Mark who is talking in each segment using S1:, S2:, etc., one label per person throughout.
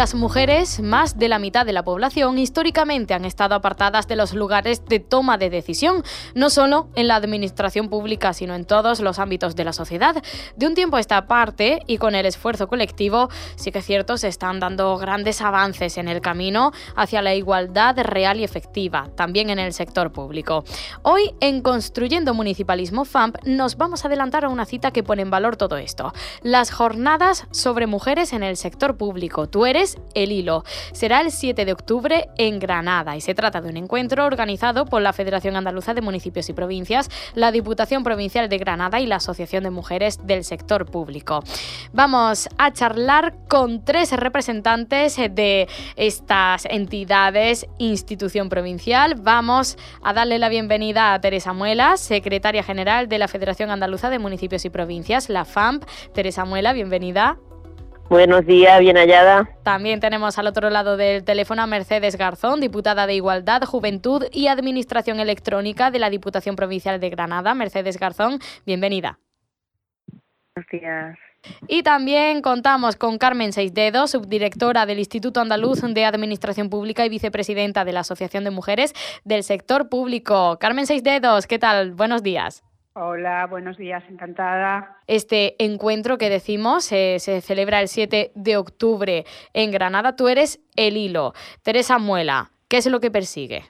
S1: Las mujeres, más de la mitad de la población, históricamente han estado apartadas de los lugares de toma de decisión, no solo en la administración pública, sino en todos los ámbitos de la sociedad. De un tiempo a esta parte, y con el esfuerzo colectivo, sí que es cierto, se están dando grandes avances en el camino hacia la igualdad real y efectiva, también en el sector público. Hoy, en Construyendo Municipalismo FAMP, nos vamos a adelantar a una cita que pone en valor todo esto. Las jornadas sobre mujeres en el sector público. Tú eres el Hilo. Será el 7 de octubre en Granada y se trata de un encuentro organizado por la Federación Andaluza de Municipios y Provincias, la Diputación Provincial de Granada y la Asociación de Mujeres del Sector Público. Vamos a charlar con tres representantes de estas entidades, institución provincial. Vamos a darle la bienvenida a Teresa Muela, secretaria general de la Federación Andaluza de Municipios y Provincias, la FAMP. Teresa Muela, bienvenida.
S2: Buenos días, bien hallada.
S1: También tenemos al otro lado del teléfono a Mercedes Garzón, diputada de Igualdad, Juventud y Administración Electrónica de la Diputación Provincial de Granada. Mercedes Garzón, bienvenida.
S2: Buenos días.
S1: Y también contamos con Carmen Seisdedos, subdirectora del Instituto Andaluz de Administración Pública y vicepresidenta de la Asociación de Mujeres del Sector Público. Carmen Seisdedos, ¿qué tal? Buenos días.
S3: Hola, buenos días, encantada.
S1: Este encuentro que decimos eh, se celebra el 7 de octubre en Granada. Tú eres el hilo. Teresa Muela, ¿qué es lo que persigue?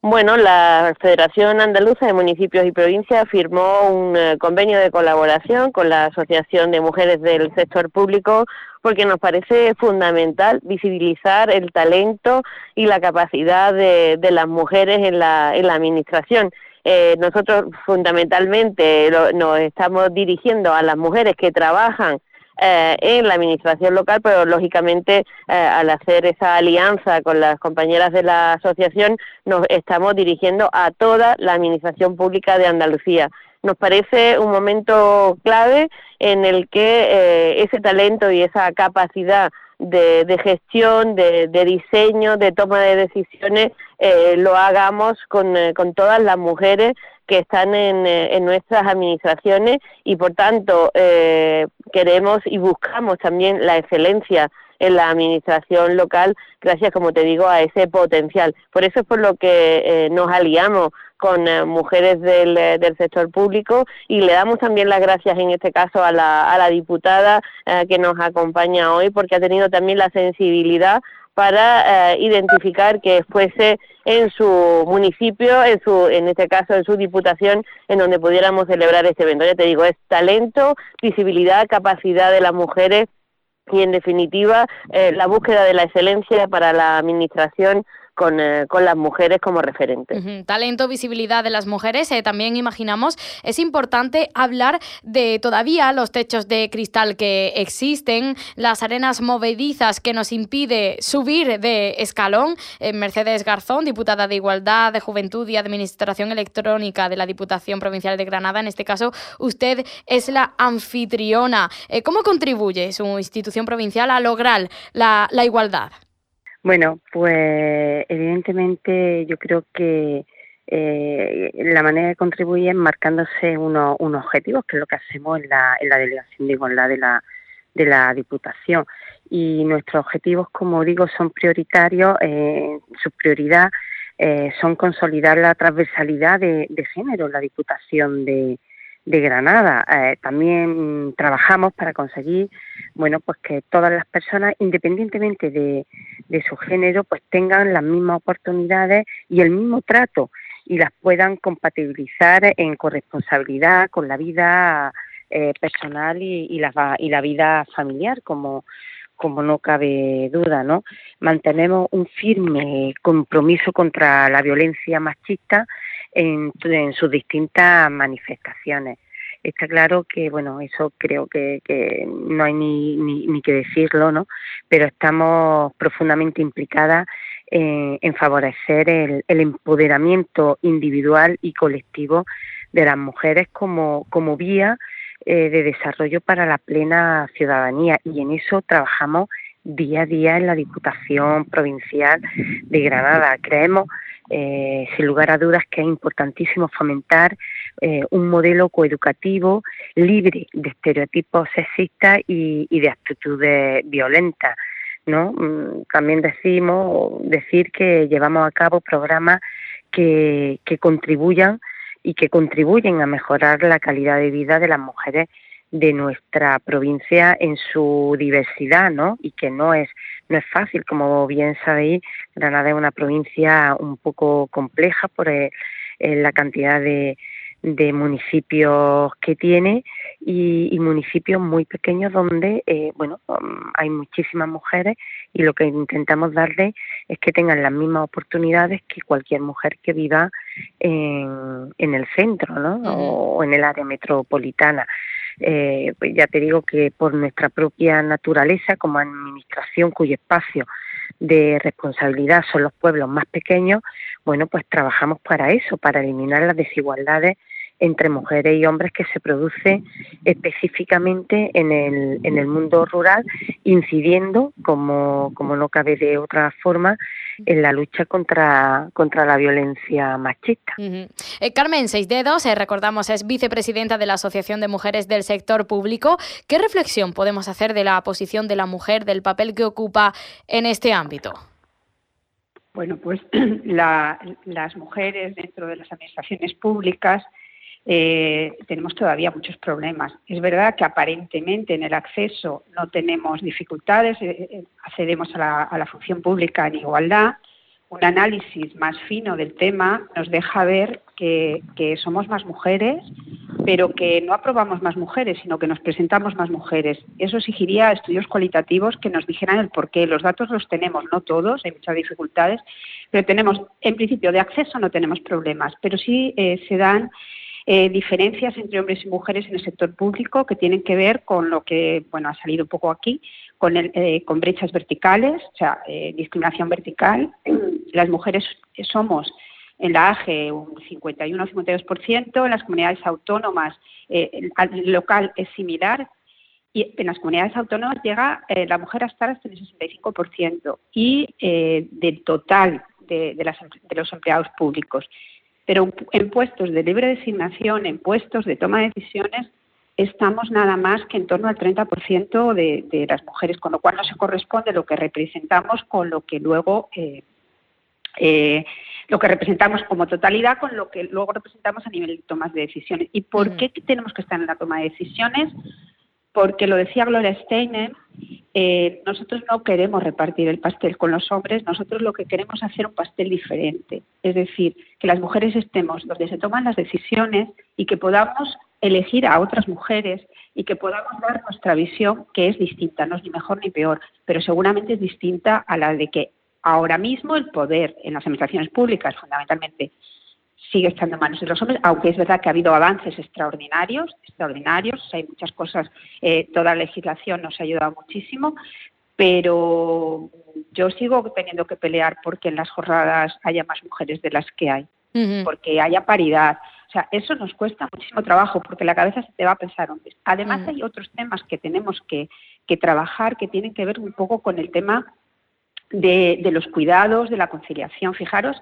S2: Bueno, la Federación Andaluza de Municipios y Provincias firmó un eh, convenio de colaboración con la Asociación de Mujeres del Sector Público porque nos parece fundamental visibilizar el talento y la capacidad de, las mujeres en la, en la Administración eh, nosotros fundamentalmente nos estamos dirigiendo a las mujeres que trabajan eh, en la administración local, pero lógicamente eh, al hacer esa alianza con las compañeras de la asociación nos estamos dirigiendo a toda la administración pública de Andalucía. Nos parece un momento clave en el que ese talento y esa capacidad de, gestión, de, diseño, de toma de decisiones, eh, lo hagamos con, eh, con, todas las mujeres que están en, eh, en nuestras administraciones y por tanto queremos y buscamos también la excelencia en la administración local, gracias, como te digo, a ese potencial. Por eso es por lo que eh, nos aliamos con eh, mujeres del, del, sector público y le damos también las gracias en este caso a la, a la diputada que nos acompaña hoy porque ha tenido también la sensibilidad para identificar que fuese en su municipio, en su, en este caso en su diputación, en donde pudiéramos celebrar este evento. Ya te digo, es talento, visibilidad, capacidad de las mujeres y en definitiva eh, la búsqueda de la excelencia para la administración con, eh, con las mujeres como referentes.
S1: Talento, visibilidad de las mujeres. Eh, también imaginamos, es importante hablar de todavía los techos de cristal que existen, las arenas movedizas que nos impide subir de escalón. Eh, Mercedes Garzón, diputada de Igualdad, de Juventud y Administración Electrónica de la Diputación Provincial de Granada. En este caso, usted es la anfitriona. ¿Cómo contribuye su institución provincial a lograr la, la igualdad?
S4: Bueno, pues evidentemente yo creo que eh, la manera de contribuir es marcándose unos, objetivos, que es lo que hacemos en la, en la Delegación de Igualdad de la, de la Diputación. Y nuestros objetivos, como digo, son prioritarios, eh, su prioridad eh, son consolidar la transversalidad de, de género en la Diputación de, de Granada. Eh, también trabajamos para conseguir, bueno, pues que todas las personas, independientemente de, de, su género, pues tengan las mismas oportunidades y el mismo trato y las puedan compatibilizar en corresponsabilidad con la vida eh, personal y, y, la, y la vida familiar, como como no cabe duda, ¿no? Mantenemos un firme compromiso contra la violencia machista en, sus distintas manifestaciones. Está claro que, bueno, eso creo que, no hay ni, ni, que decirlo, ¿no? Pero estamos profundamente implicadas en, favorecer el, empoderamiento individual y colectivo de las mujeres como, como vía eh, de desarrollo para la plena ciudadanía y en eso trabajamos día a día en la Diputación Provincial de Granada. Creemos eh, sin lugar a dudas que es importantísimo fomentar eh, un modelo coeducativo libre de estereotipos sexistas y, de actitudes violentas. ¿no? Mm, también decimos decir que llevamos a cabo programas que, que contribuyan y que contribuyen a mejorar la calidad de vida de las mujeres de nuestra provincia en su diversidad, ¿no? Y que no es no es fácil, como bien sabéis, Granada es una provincia un poco compleja por eh, la cantidad de, de municipios que tiene y, municipios muy pequeños donde eh, bueno um, hay muchísimas mujeres y lo que intentamos darle es que tengan las mismas oportunidades que cualquier mujer que viva en, en el centro ¿no? o en el área metropolitana eh, pues ya te digo que por nuestra propia naturaleza como administración cuyo espacio de responsabilidad son los pueblos más pequeños, bueno, pues trabajamos para eso, para eliminar las desigualdades entre mujeres y hombres que se produce específicamente en el, en el mundo rural, incidiendo, como, como no cabe de otra forma, en la lucha contra, contra la violencia machista.
S1: Eh, Carmen Seis Dedos, eh, recordamos, es vicepresidenta de la Asociación de Mujeres del Sector Público. ¿Qué reflexión podemos hacer de la posición de la mujer, del papel que ocupa en este ámbito?
S3: Bueno, pues las mujeres dentro de las administraciones públicas eh, tenemos todavía muchos problemas. Es verdad que aparentemente en el acceso no tenemos dificultades, eh, eh, accedemos a la, a la, función pública en igualdad. Un análisis más fino del tema nos deja ver que, somos más mujeres, pero que no aprobamos más mujeres, sino que nos presentamos más mujeres. Eso exigiría estudios cualitativos que nos dijeran el por qué. Los datos los tenemos, no todos, hay muchas dificultades, pero tenemos, en principio, de acceso no tenemos problemas, pero sí se dan eh, diferencias entre hombres y mujeres en el sector público que tienen que ver con lo que bueno ha salido un poco aquí, con, el, eh, con brechas verticales, o sea, eh, discriminación vertical. Las mujeres somos en la AGE un 51 o 52%, en las comunidades autónomas el local es similar, y en las comunidades autónomas llega la mujer a estar hasta el 65% y del total de, de, los empleados públicos pero en puestos de libre designación, en puestos de toma de decisiones, estamos nada más que en torno al 30% de, de las mujeres, con lo cual no se corresponde lo que representamos con lo que luego eh, eh, lo que representamos como totalidad con lo que luego representamos a nivel de tomas de decisiones. ¿Y por qué tenemos que estar en la toma de decisiones? Porque lo decía Gloria Steinem, eh, nosotros no queremos repartir el pastel con los hombres, nosotros lo que queremos es hacer un pastel diferente. Es decir, que las mujeres estemos donde se toman las decisiones y que podamos elegir a otras mujeres y que podamos dar nuestra visión que es distinta, no es ni mejor ni peor, pero seguramente es distinta a la de que ahora mismo el poder en las administraciones públicas fundamentalmente sigue estando en manos de los hombres, aunque es verdad que ha habido avances extraordinarios, extraordinarios, hay muchas cosas, eh, toda la legislación nos ha ayudado muchísimo, pero yo sigo teniendo que pelear porque en las jornadas haya más mujeres de las que hay, porque haya paridad. O sea, eso nos cuesta muchísimo trabajo porque la cabeza se te va a pensar hombres. Además, hay otros temas que tenemos que, que trabajar que tienen que ver un poco con el tema de, de, los cuidados, de la conciliación. Fijaros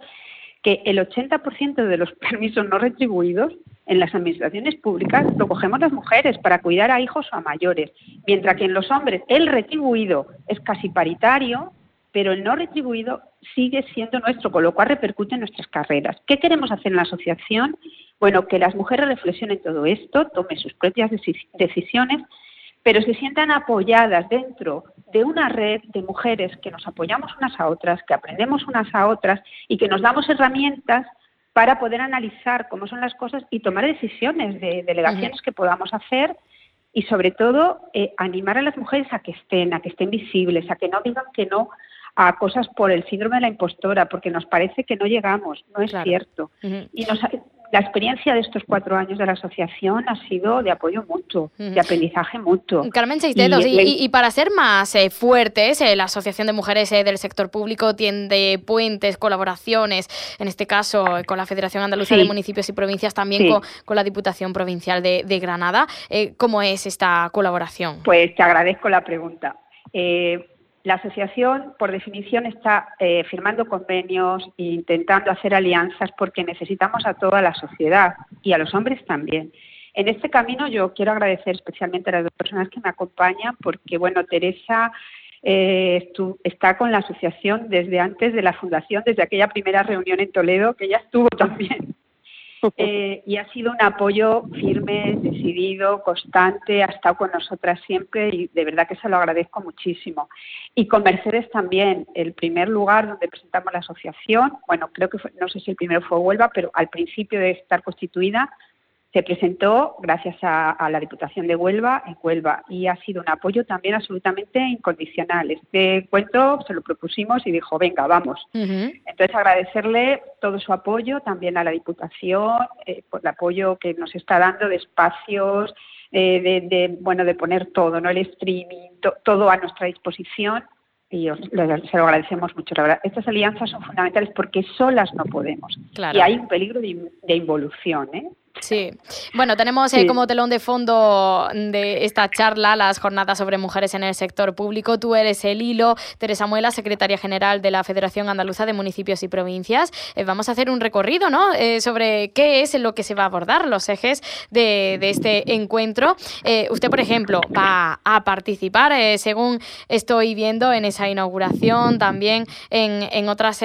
S3: que el 80% de los permisos no retribuidos en las administraciones públicas lo cogemos las mujeres para cuidar a hijos o a mayores, mientras que en los hombres el retribuido es casi paritario, pero el no retribuido sigue siendo nuestro, con lo cual repercute en nuestras carreras. ¿Qué queremos hacer en la asociación? Bueno, que las mujeres reflexionen todo esto, tomen sus propias decisiones, pero se sientan apoyadas dentro de una red de mujeres que nos apoyamos unas a otras, que aprendemos unas a otras y que nos damos herramientas para poder analizar cómo son las cosas y tomar decisiones de delegaciones que podamos hacer y sobre todo eh, animar a las mujeres a que estén, a que estén visibles, a que no digan que no a cosas por el síndrome de la impostora, porque nos parece que no llegamos, no es cierto. Y nos, la experiencia de estos cuatro años de la asociación ha sido de apoyo mutuo, de aprendizaje mutuo.
S1: Carmen Seis Dedos, y, para ser más eh, fuertes, eh, la Asociación de Mujeres eh, del Sector Público tiende puentes, colaboraciones, en este caso con la Federación Andaluza de Municipios y Provincias, también con, la Diputación Provincial de, de Granada. ¿Cómo es esta colaboración?
S3: Pues te agradezco la pregunta. La asociación, por definición, está eh, firmando convenios e intentando hacer alianzas porque necesitamos a toda la sociedad y a los hombres también. En este camino yo quiero agradecer especialmente a las dos personas que me acompañan porque, bueno, Teresa eh, está con la asociación desde antes de la fundación, desde aquella primera reunión en Toledo, que ella estuvo también. Eh, y ha sido un apoyo firme, decidido, constante, ha estado con nosotras siempre y de verdad que se lo agradezco muchísimo. Y con Mercedes también, el primer lugar donde presentamos la asociación, bueno, creo que no sé si el primero fue Huelva, pero al principio de estar constituida se presentó gracias a, la Diputación de Huelva en Huelva y ha sido un apoyo también absolutamente incondicional. Este cuento se lo propusimos y dijo, venga, vamos. Entonces agradecerle todo su apoyo, también a la Diputación, eh, por el apoyo que nos está dando de espacios, eh, de, bueno, de poner todo, ¿no? El streaming, todo a nuestra disposición y se lo agradecemos mucho. La verdad, estas alianzas son fundamentales porque solas no podemos. Y hay un peligro de, de involución, ¿eh?
S1: Sí, bueno, tenemos eh, como telón de fondo de esta charla las jornadas sobre mujeres en el sector público. Tú eres el hilo, Teresa Muela, secretaria general de la Federación Andaluza de Municipios y Provincias. Eh, vamos a hacer un recorrido ¿no? Eh, sobre qué es lo que se va a abordar, los ejes de, este encuentro. usted, por ejemplo, va a participar, según estoy viendo en esa inauguración, también en, en otras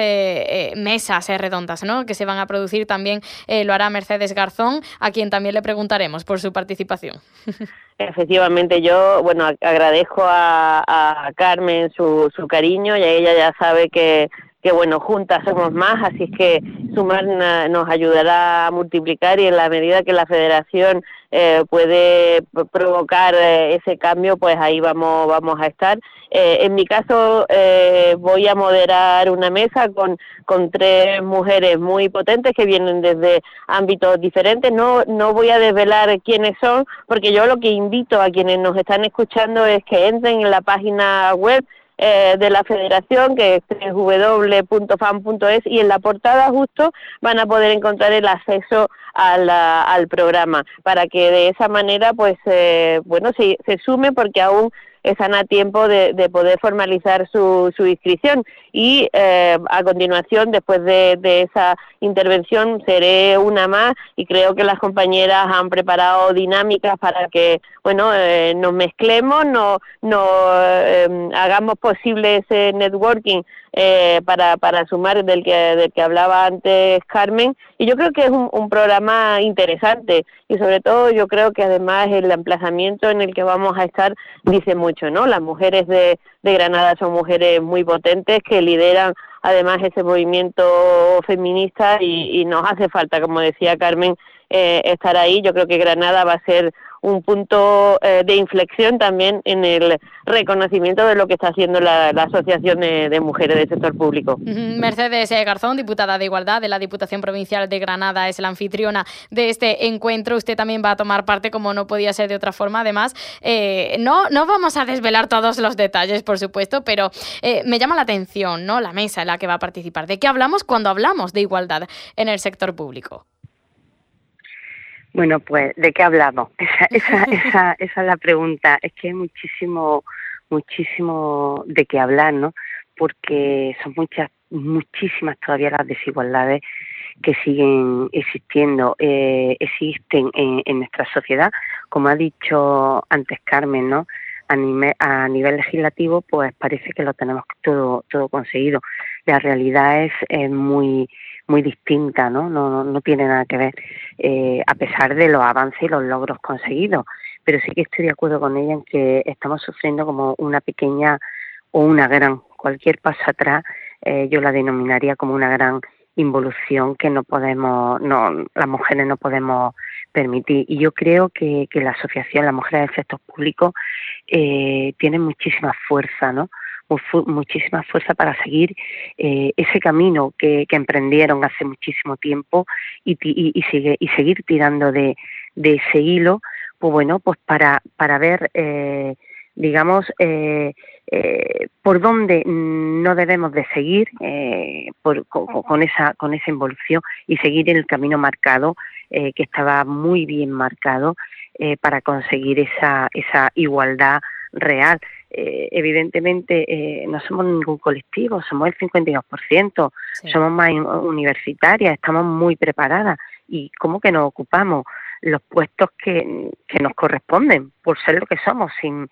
S1: mesas redondas ¿no? que se van a producir. También lo hará Mercedes Garzón a quien también le preguntaremos por su participación.
S2: Efectivamente, yo, bueno, agradezco a, Carmen su, su cariño y ella ya sabe que, que bueno, juntas somos más, así que sumar nos ayudará a multiplicar y en la medida que la federación eh, puede provocar eh, ese cambio, pues ahí vamos, vamos a estar. Eh, en mi caso voy a moderar una mesa con, con tres mujeres muy potentes que vienen desde ámbitos diferentes. No, no voy a desvelar quiénes son, porque yo lo que invito a quienes nos están escuchando es que entren en la página web eh, de la federación, que es www.fan.es, y en la portada justo van a poder encontrar el acceso al, al programa, para que de esa manera, pues, eh, bueno, se, se sume, porque aún están a tiempo de, poder formalizar su, su inscripción. Y eh, a continuación, después de, esa intervención, seré una más y creo que las compañeras han preparado dinámicas para que, bueno, eh, nos mezclemos, no, no eh, hagamos posible ese networking eh, para, para sumar del que, del que hablaba antes Carmen. Y yo creo que es un, un, programa interesante y sobre todo yo creo que además el emplazamiento en el que vamos a estar dice mucho, ¿no? Las mujeres de, de Granada son mujeres muy potentes que lideran además ese movimiento feminista y, nos hace falta, como decía Carmen, eh, estar ahí. Yo creo que Granada va a ser un punto eh, de inflexión también en el reconocimiento de lo que está haciendo la, Asociación de, Mujeres del Sector Público.
S1: Mercedes eh, Garzón, diputada de Igualdad de la Diputación Provincial de Granada, es la anfitriona de este encuentro. Usted también va a tomar parte, como no podía ser de otra forma. Además, eh, no, no vamos a desvelar todos los detalles, por supuesto, pero me llama la atención ¿no? la mesa en la que va a participar. ¿De qué hablamos cuando hablamos de igualdad en el sector público?
S4: Bueno, pues, ¿de qué hablamos? Esa, esa, esa, esa es la pregunta. Es que hay muchísimo, muchísimo de qué hablar, ¿no? Porque son muchas, muchísimas todavía las desigualdades que siguen existiendo, eh, existen en, en, nuestra sociedad, como ha dicho antes Carmen, ¿no? A, a nivel legislativo, pues parece que lo tenemos todo, todo conseguido. La realidad es, es muy muy distinta, ¿no? No, no tiene nada que ver, eh, a pesar de los avances y los logros conseguidos. Pero sí que estoy de acuerdo con ella en que estamos sufriendo como una pequeña o una gran, cualquier paso atrás, eh, yo la denominaría como una gran involución que no podemos, no, las mujeres no podemos permitir. Y yo creo que, que la asociación, las mujeres del sector público, eh, tiene muchísima fuerza, ¿no? Muchísima fuerza para seguir eh, ese camino que, emprendieron hace muchísimo tiempo y, y, y seguir tirando de, ese hilo, pues bueno, pues para, para ver, eh, digamos, eh, por dónde no debemos de seguir con, esa, con esa involución y seguir en el camino marcado, que estaba muy bien marcado, para conseguir esa, esa igualdad real. Eh, evidentemente eh, no somos ningún colectivo, somos el 52%, somos más universitarias, estamos muy preparadas y ¿cómo que nos ocupamos los puestos que, que nos corresponden por ser lo que somos, sin,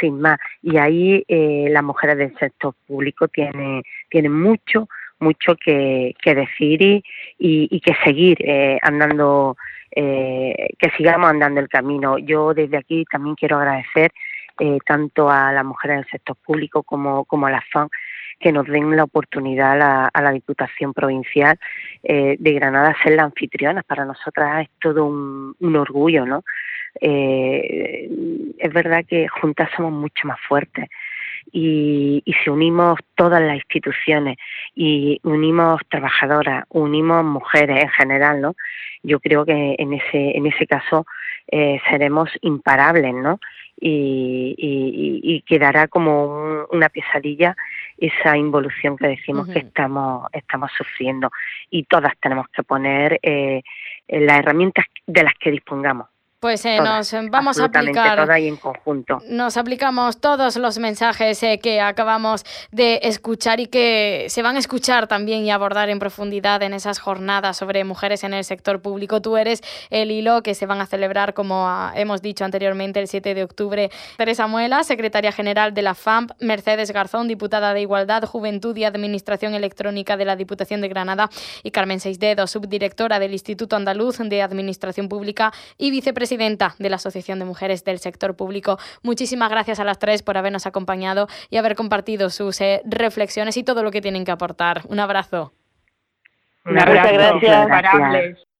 S4: sin más. Y ahí eh, las mujeres del sector público tienen, tienen mucho, mucho que, que decir y, y, que seguir eh, andando, eh, que sigamos andando el camino. Yo desde aquí también quiero agradecer eh, tanto a las mujeres del sector público como, como a las FAN que nos den la oportunidad a la, Diputación Provincial eh, de Granada ser la anfitriona. Para nosotras es todo un, orgullo, ¿no? Eh, es verdad que juntas somos mucho más fuertes y, y si unimos todas las instituciones y unimos trabajadoras, unimos mujeres en general, ¿no? Yo creo que en ese, en ese caso eh, seremos imparables, ¿no? Y, y, quedará como una pesadilla esa involución que decimos que estamos estamos sufriendo. Y todas tenemos que poner eh, las herramientas de las que dispongamos
S1: pues eh, nos vamos a aplicar.
S4: en conjunto.
S1: Nos aplicamos todos los mensajes eh, que acabamos de escuchar y que se van a escuchar también y abordar en profundidad en esas jornadas sobre mujeres en el sector público. Tú eres el hilo que se van a celebrar, como hemos dicho anteriormente, el 7 de octubre. Teresa Muela, secretaria general de la FAMP, Mercedes Garzón, diputada de Igualdad, Juventud y Administración Electrónica de la Diputación de Granada, y Carmen Seisdedo, subdirectora del Instituto Andaluz de Administración Pública y vicepresidenta presidenta de la Asociación de Mujeres del Sector Público. Muchísimas gracias a las tres por habernos acompañado y haber compartido sus eh, reflexiones y todo lo que tienen que aportar. Un abrazo.
S2: Un abrazo. Muchas gracias.